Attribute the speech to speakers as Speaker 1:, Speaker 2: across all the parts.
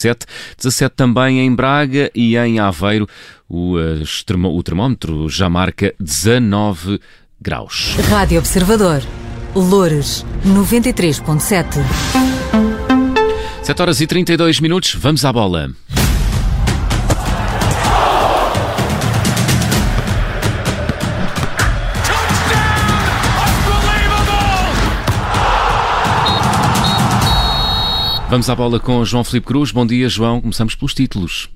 Speaker 1: 17, 17 também em Braga e em Aveiro o, uh, o termómetro já marca 19 graus.
Speaker 2: Rádio Observador, Loures, 93.7.
Speaker 1: 7 horas e 32 minutos, vamos à bola. Vamos à bola com João Felipe Cruz. Bom dia, João. Começamos pelos títulos.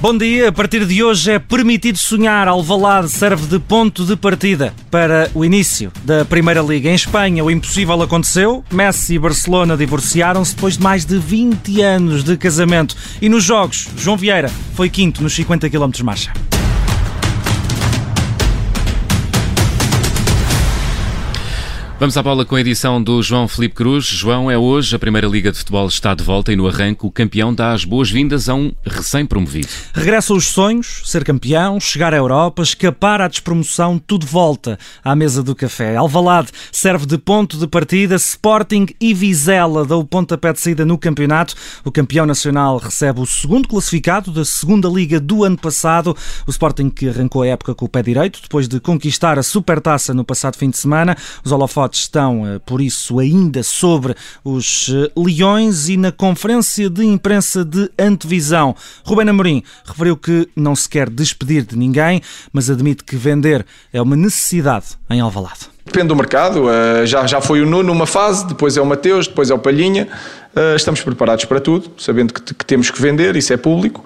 Speaker 3: Bom dia, a partir de hoje é permitido sonhar. Alvalade serve de ponto de partida para o início da Primeira Liga. Em Espanha, o impossível aconteceu. Messi e Barcelona divorciaram-se depois de mais de 20 anos de casamento. E nos jogos, João Vieira foi quinto nos 50 km marcha.
Speaker 1: Vamos à bola com a edição do João Felipe Cruz. João, é hoje a Primeira Liga de Futebol está de volta e no arranque o campeão dá as boas-vindas a um recém-promovido.
Speaker 3: Regressa os sonhos, ser campeão, chegar à Europa, escapar à despromoção, tudo volta à mesa do café. Alvalade serve de ponto de partida, Sporting e Vizela dão o pontapé de saída no campeonato. O campeão nacional recebe o segundo classificado da segunda Liga do ano passado. O Sporting que arrancou a época com o pé direito, depois de conquistar a Supertaça no passado fim de semana. Os holofotes estão, eh, por isso, ainda sobre os eh, Leões e na conferência de imprensa de antevisão. Rubén Amorim referiu que não se quer despedir de ninguém, mas admite que vender é uma necessidade em Alvalade.
Speaker 4: Depende do mercado, eh, já, já foi o Nuno numa fase, depois é o Mateus, depois é o Palhinha. Estamos preparados para tudo, sabendo que, que temos que vender, isso é público.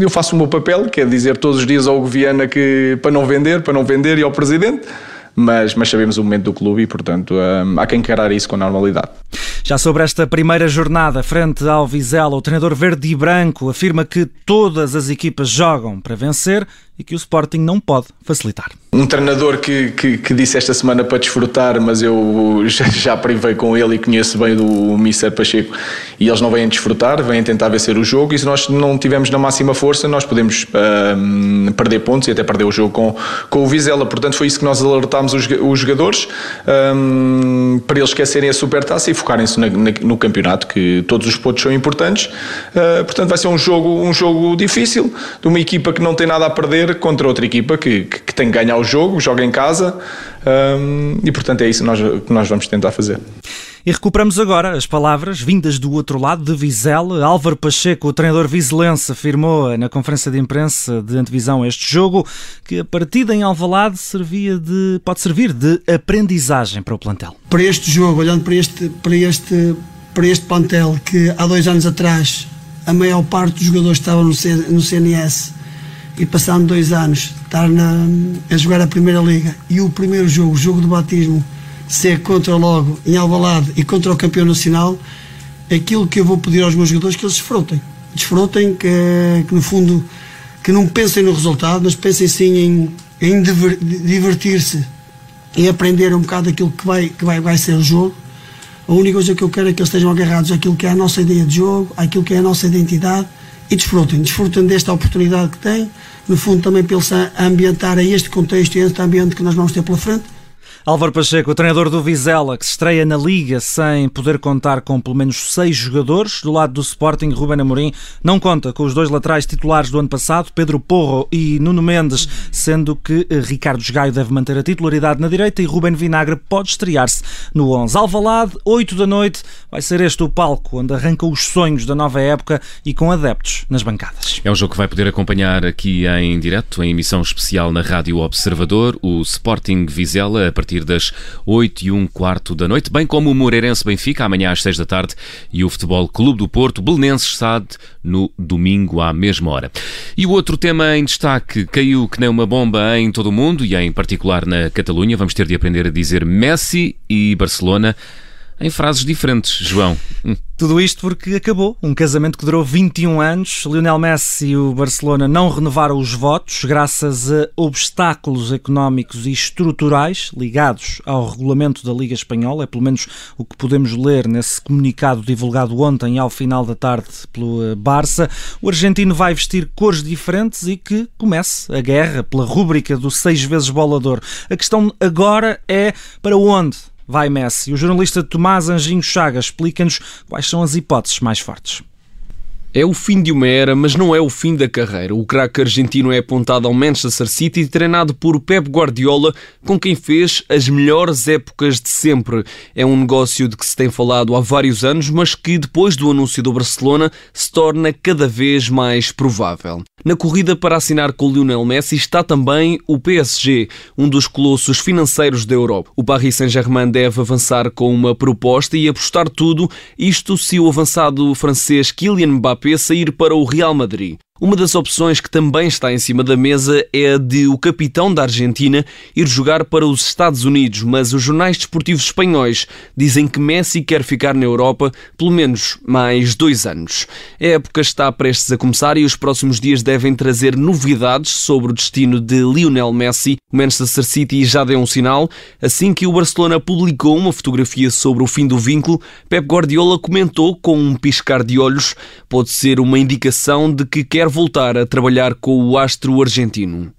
Speaker 4: Eu faço o meu papel, que é dizer todos os dias ao Goviana que para não vender, para não vender e ao Presidente mas, mas sabemos o momento do clube e, portanto, um, há que encarar isso com normalidade.
Speaker 3: Já sobre esta primeira jornada, frente ao Vizela, o treinador verde e branco afirma que todas as equipas jogam para vencer e que o Sporting não pode facilitar.
Speaker 4: Um treinador que, que, que disse esta semana para desfrutar, mas eu já, já privei com ele e conheço bem do Mister Pacheco e eles não vêm desfrutar, vêm tentar vencer o jogo e se nós não tivermos na máxima força nós podemos perder pontos e até perder o jogo com, com o Vizela, portanto foi isso que nós alertámos os, os jogadores um, para eles esquecerem a supertaça e focarem-se no campeonato, que todos os pontos são importantes, uh, portanto vai ser um jogo, um jogo difícil, de uma equipa que não tem nada a perder contra outra equipa que, que, que tem que ganhar o jogo, joga em casa um, e, portanto, é isso que nós, que nós vamos tentar fazer.
Speaker 3: E recuperamos agora as palavras vindas do outro lado de Vizela. Álvaro Pacheco, o treinador vizelense, afirmou na conferência de imprensa de antevisão a este jogo que a partida em Alvalade servia de, pode servir de aprendizagem para o plantel.
Speaker 5: Para este jogo, olhando para este, para este, para este plantel que há dois anos atrás a maior parte dos jogadores estavam no, no CNS e passando dois anos estar na, a jogar a Primeira Liga e o primeiro jogo, o jogo do batismo, ser contra logo em Alvalade e contra o campeão nacional, aquilo que eu vou pedir aos meus jogadores é que eles desfrutem. Desfrutem, que, que no fundo que não pensem no resultado, mas pensem sim em, em divertir-se e aprender um bocado aquilo que vai, que vai, vai ser o jogo. A única coisa que eu quero é que eles estejam agarrados àquilo que é a nossa ideia de jogo, àquilo que é a nossa identidade e desfrutem, desfrutem desta oportunidade que têm, no fundo também pelo ambientar a este contexto e a este ambiente que nós vamos ter pela frente
Speaker 3: Álvaro Pacheco, o treinador do Vizela, que se estreia na Liga sem poder contar com pelo menos seis jogadores. Do lado do Sporting, Ruben Amorim não conta com os dois laterais titulares do ano passado, Pedro Porro e Nuno Mendes, sendo que eh, Ricardo Gaio deve manter a titularidade na direita e Ruben Vinagre pode estrear-se no 11. Alvalade, 8 da noite, vai ser este o palco onde arrancam os sonhos da nova época e com adeptos nas bancadas.
Speaker 1: É um jogo que vai poder acompanhar aqui em direto, em emissão especial na Rádio Observador, o Sporting Vizela, a partir partir das 8 e um quarto da noite, bem como o Moreirense Benfica, amanhã às 6 da tarde, e o Futebol Clube do Porto, Belenenses Sade, no domingo à mesma hora. E o outro tema em destaque caiu que nem uma bomba em todo o mundo e em particular na Catalunha. Vamos ter de aprender a dizer Messi e Barcelona em frases diferentes, João. Hum.
Speaker 3: Tudo isto porque acabou um casamento que durou 21 anos. Lionel Messi e o Barcelona não renovaram os votos graças a obstáculos económicos e estruturais ligados ao regulamento da Liga Espanhola. É pelo menos o que podemos ler nesse comunicado divulgado ontem ao final da tarde pelo eh, Barça. O argentino vai vestir cores diferentes e que comece a guerra pela rúbrica do seis vezes bolador. A questão agora é para onde vai Messi. O jornalista Tomás Anjinho Chagas explica-nos quais são as hipóteses mais fortes.
Speaker 6: É o fim de uma era, mas não é o fim da carreira. O craque argentino é apontado ao Manchester City, treinado por Pep Guardiola, com quem fez as melhores épocas de sempre. É um negócio de que se tem falado há vários anos, mas que depois do anúncio do Barcelona se torna cada vez mais provável. Na corrida para assinar com o Lionel Messi está também o PSG, um dos colossos financeiros da Europa. O Paris Saint-Germain deve avançar com uma proposta e apostar tudo, isto se o avançado francês Kylian Mbappé sair para o Real Madrid. Uma das opções que também está em cima da mesa é a de o capitão da Argentina ir jogar para os Estados Unidos, mas os jornais desportivos espanhóis dizem que Messi quer ficar na Europa pelo menos mais dois anos. A época está prestes a começar e os próximos dias devem trazer novidades sobre o destino de Lionel Messi. O Manchester City já deu um sinal. Assim que o Barcelona publicou uma fotografia sobre o fim do vínculo, Pep Guardiola comentou com um piscar de olhos: pode ser uma indicação de que quer quer voltar a trabalhar com o astro argentino.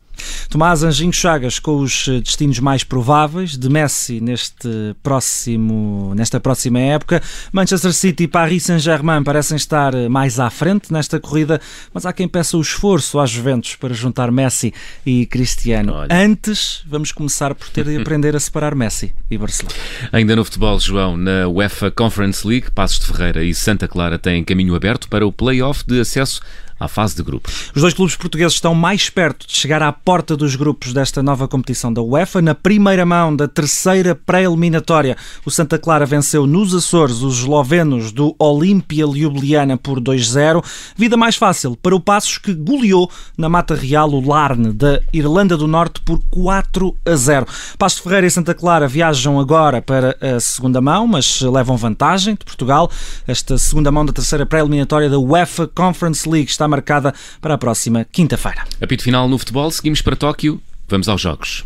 Speaker 3: Tomás Anjinho Chagas com os eh, destinos mais prováveis de Messi neste próximo, nesta próxima época. Manchester City e Paris Saint-Germain parecem estar eh, mais à frente nesta corrida, mas há quem peça o esforço às Juventus para juntar Messi e Cristiano. Olha. Antes, vamos começar por ter de aprender a separar Messi e Barcelona.
Speaker 1: Ainda no futebol, João, na UEFA Conference League, Passos de Ferreira e Santa Clara têm caminho aberto para o play-off de acesso à fase de grupos.
Speaker 3: Os dois clubes portugueses estão mais perto de chegar à porta dos grupos desta nova competição da UEFA. Na primeira mão da terceira pré-eliminatória, o Santa Clara venceu nos Açores os eslovenos do Olímpia Ljubljana por 2-0. Vida mais fácil para o Passos que goleou na Mata Real o Larne da Irlanda do Norte por 4 a 0. Passos Ferreira e Santa Clara viajam agora para a segunda mão, mas levam vantagem de Portugal. Esta segunda mão da terceira pré-eliminatória da UEFA Conference League está marcada para a próxima quinta-feira.
Speaker 1: Apito final no futebol, seguimos para Tóquio, vamos aos Jogos.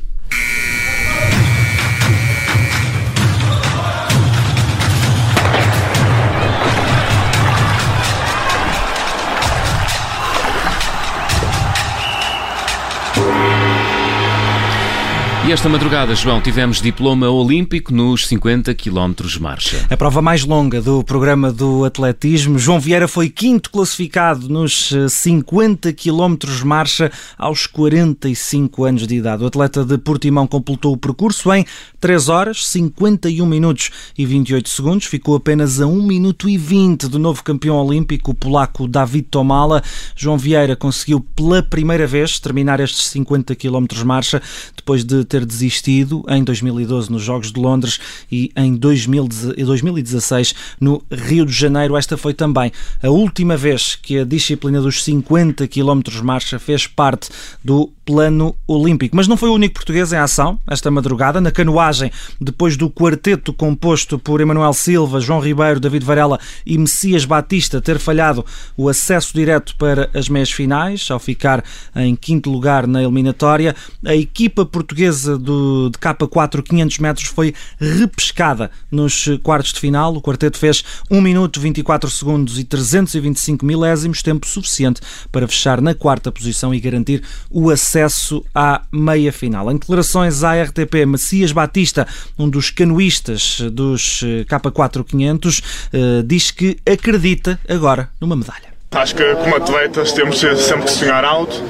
Speaker 1: E esta madrugada, João, tivemos diploma olímpico nos 50 km marcha.
Speaker 3: A prova mais longa do programa do atletismo. João Vieira foi quinto classificado nos 50 km marcha aos 45 anos de idade. O atleta de Portimão completou o percurso em 3 horas, 51 minutos e 28 segundos. Ficou apenas a 1 minuto e 20 do novo campeão olímpico, o polaco David Tomala. João Vieira conseguiu pela primeira vez terminar estes 50 km marcha depois de ter desistido em 2012 nos Jogos de Londres e em 2016 no Rio de Janeiro. Esta foi também a última vez que a disciplina dos 50 km marcha fez parte do plano olímpico. Mas não foi o único português em ação esta madrugada. Na canoagem, depois do quarteto composto por Emanuel Silva, João Ribeiro, David Varela e Messias Batista ter falhado o acesso direto para as meias finais, ao ficar em quinto lugar na eliminatória, a equipa portuguesa do, de K4 500 metros foi repescada nos quartos de final. O quarteto fez 1 minuto 24 segundos e 325 milésimos, tempo suficiente para fechar na quarta posição e garantir o acesso à meia final. Em declarações à RTP, Macias Batista, um dos canoístas dos eh, K4 500, eh, diz que acredita agora numa medalha.
Speaker 7: Acho que como atletas temos sempre que sonhar alto.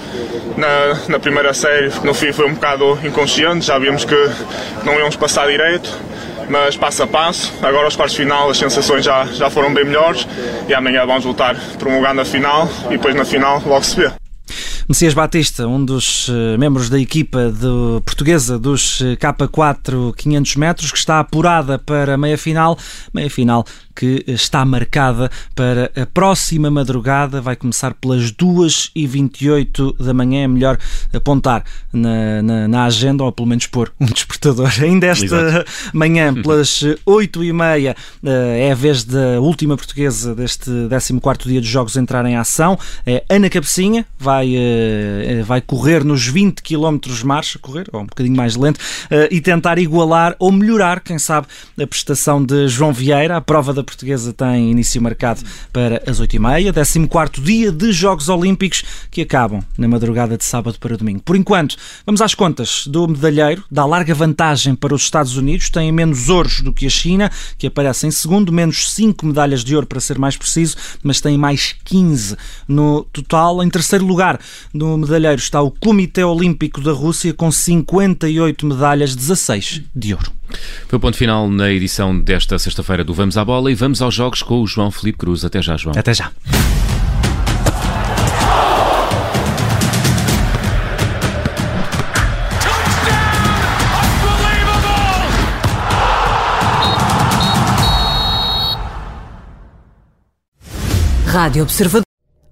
Speaker 7: Na, na primeira série, no fim, foi um bocado inconsciente, já vimos que não íamos passar direito, mas passo a passo. Agora, aos quartos de final, as sensações já, já foram bem melhores e amanhã vamos voltar promulgando a final e depois na final logo se vê.
Speaker 3: Messias Batista, um dos eh, membros da equipa do, portuguesa dos eh, K4 500 metros, que está apurada para a meia-final. Meia-final que está marcada para a próxima madrugada, vai começar pelas 2h28 da manhã. É melhor apontar na, na, na, agenda, ou pelo menos pôr um despertador. Ainda esta Exato. manhã, pelas 8h30, eh, é a vez da última portuguesa deste 14 dia dos Jogos entrar em ação. É Ana Cabecinha, vai uh, vai correr nos 20 km de marcha, correr, ou um bocadinho mais lento, uh, e tentar igualar ou melhorar, quem sabe, a prestação de João Vieira. A prova da portuguesa tem início marcado para as 8h30, 14 dia de Jogos Olímpicos que acabam na madrugada de sábado para domingo. Por enquanto, vamos às contas do medalheiro, dá larga vantagem para os Estados Unidos, tem menos ouros do que a China, que aparece em segundo, menos 5 medalhas de ouro para ser mais preciso, mas tem mais 15 no total. Em terceiro lugar, no medalheiro está o Comitê Olímpico da Rússia com 58 medalhas, 16 de ouro.
Speaker 1: Foi o ponto final na edição desta sexta-feira do Vamos à Bola e vamos aos jogos com o João Felipe Cruz. Até já, João.
Speaker 3: Até já.
Speaker 2: Rádio Observador.